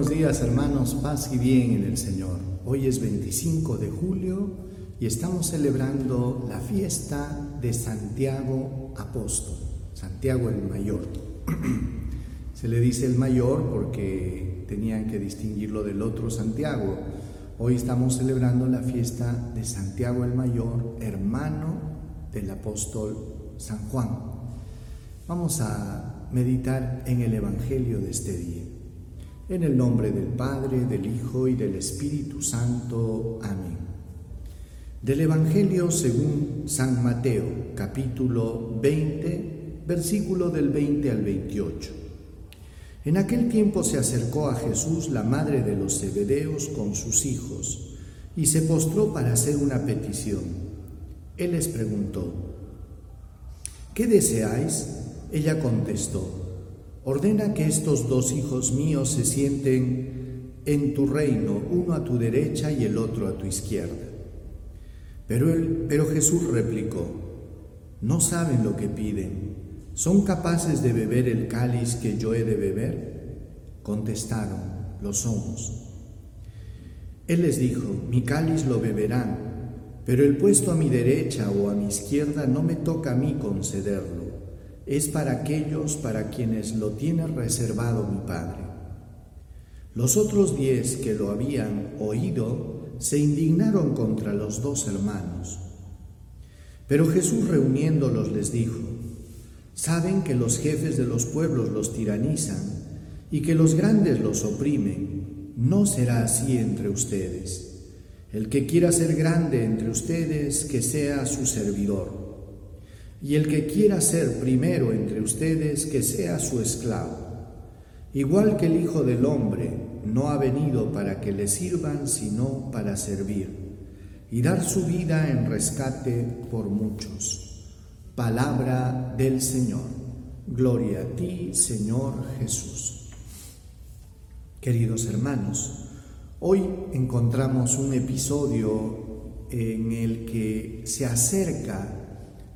días hermanos, paz y bien en el Señor. Hoy es 25 de julio y estamos celebrando la fiesta de Santiago Apóstol, Santiago el Mayor. Se le dice el mayor porque tenían que distinguirlo del otro Santiago. Hoy estamos celebrando la fiesta de Santiago el Mayor, hermano del apóstol San Juan. Vamos a meditar en el Evangelio de este día. En el nombre del Padre, del Hijo y del Espíritu Santo. Amén. Del Evangelio según San Mateo, capítulo 20, versículo del 20 al 28. En aquel tiempo se acercó a Jesús la madre de los Zebedeos con sus hijos y se postró para hacer una petición. Él les preguntó, ¿qué deseáis? Ella contestó, Ordena que estos dos hijos míos se sienten en tu reino, uno a tu derecha y el otro a tu izquierda. Pero, Jesús replicó, no saben lo que piden. ¿Son capaces de beber el cáliz que yo he de beber? Contestaron, lo somos. Él les dijo, mi cáliz lo beberán, pero el puesto a mi derecha o a mi izquierda no me toca a mí concederlo es para aquellos para quienes lo tiene reservado mi Padre. Los otros diez que lo habían oído se indignaron contra los dos hermanos. Pero Jesús reuniéndolos les dijo, saben que los jefes de los pueblos los tiranizan y que los grandes los oprimen. No será así entre ustedes. El que quiera ser grande entre ustedes, que sea su servidor y el que quiera ser primero entre ustedes, que sea su esclavo. Igual que el Hijo del Hombre no ha venido para que le sirvan, sino para servir y dar su vida en rescate por muchos. Palabra del Señor. Gloria a ti, Señor Jesús. Queridos hermanos, hoy encontramos un episodio en el que se acerca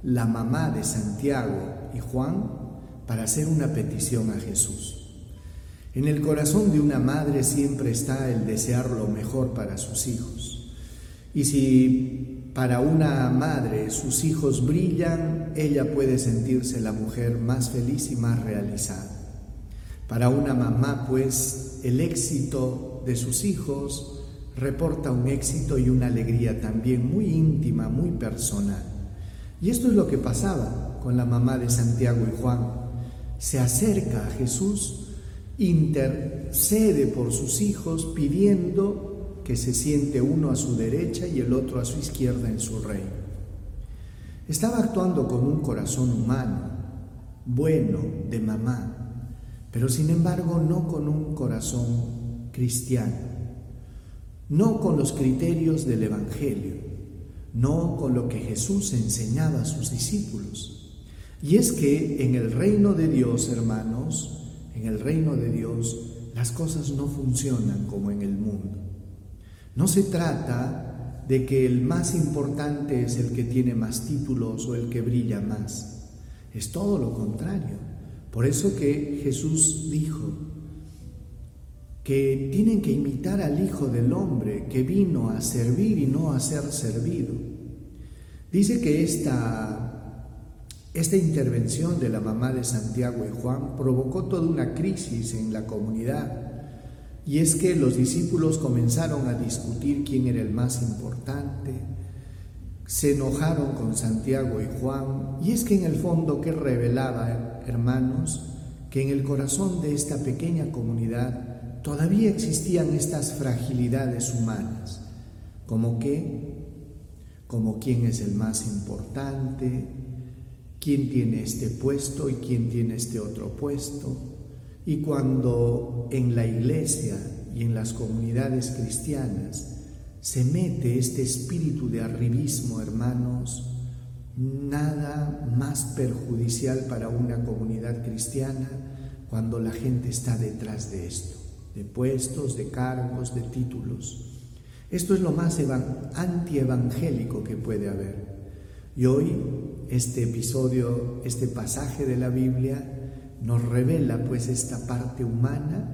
la mamá de Santiago y Juan para hacer una petición a Jesús. En el corazón de una madre siempre está el desear lo mejor para sus hijos. Y si para una madre sus hijos brillan, ella puede sentirse la mujer más feliz y más realizada. Para una mamá, pues, el éxito de sus hijos reporta un éxito y una alegría también muy íntima, muy personal. Y esto es lo que pasaba con la mamá de Santiago y Juan. Se acerca a Jesús, intercede por sus hijos pidiendo que se siente uno a su derecha y el otro a su izquierda en su reino. Estaba actuando con un corazón humano, bueno, de mamá, pero sin embargo no con un corazón cristiano, no con los criterios del Evangelio no con lo que Jesús enseñaba a sus discípulos. Y es que en el reino de Dios, hermanos, en el reino de Dios, las cosas no funcionan como en el mundo. No se trata de que el más importante es el que tiene más títulos o el que brilla más. Es todo lo contrario. Por eso que Jesús dijo, que tienen que imitar al Hijo del Hombre que vino a servir y no a ser servido. Dice que esta, esta intervención de la mamá de Santiago y Juan provocó toda una crisis en la comunidad. Y es que los discípulos comenzaron a discutir quién era el más importante, se enojaron con Santiago y Juan, y es que en el fondo, ¿qué revelaba, hermanos? Que en el corazón de esta pequeña comunidad todavía existían estas fragilidades humanas, como que, como quién es el más importante, quién tiene este puesto y quién tiene este otro puesto. Y cuando en la iglesia y en las comunidades cristianas se mete este espíritu de arribismo, hermanos, nada más perjudicial para una comunidad cristiana cuando la gente está detrás de esto de puestos, de cargos, de títulos. Esto es lo más antievangélico que puede haber. Y hoy este episodio, este pasaje de la Biblia nos revela pues esta parte humana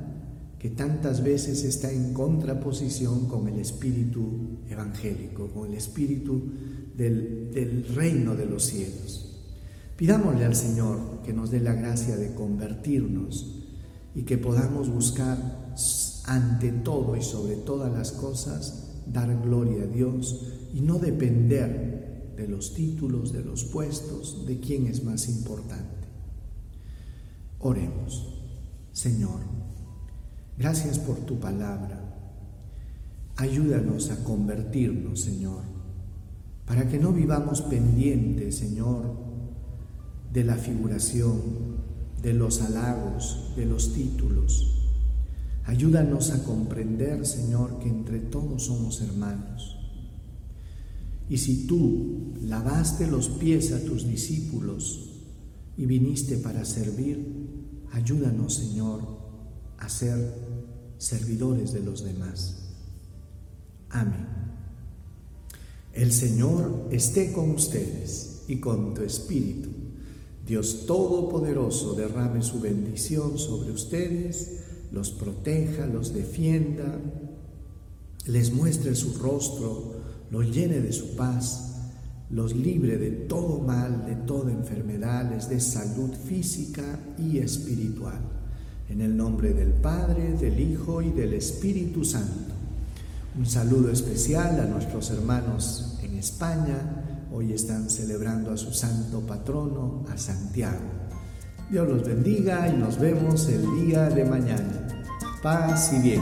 que tantas veces está en contraposición con el espíritu evangélico, con el espíritu del, del reino de los cielos. Pidámosle al Señor que nos dé la gracia de convertirnos y que podamos buscar ante todo y sobre todas las cosas dar gloria a Dios y no depender de los títulos, de los puestos, de quién es más importante. Oremos. Señor, gracias por tu palabra. Ayúdanos a convertirnos, Señor, para que no vivamos pendientes, Señor, de la figuración, de los halagos, de los títulos. Ayúdanos a comprender, Señor, que entre todos somos hermanos. Y si tú lavaste los pies a tus discípulos y viniste para servir, ayúdanos, Señor, a ser servidores de los demás. Amén. El Señor esté con ustedes y con tu espíritu. Dios Todopoderoso derrame su bendición sobre ustedes, los proteja, los defienda, les muestre su rostro, los llene de su paz, los libre de todo mal, de toda enfermedad, les dé salud física y espiritual. En el nombre del Padre, del Hijo y del Espíritu Santo. Un saludo especial a nuestros hermanos en España, Hoy están celebrando a su santo patrono, a Santiago. Dios los bendiga y nos vemos el día de mañana. Paz y bien.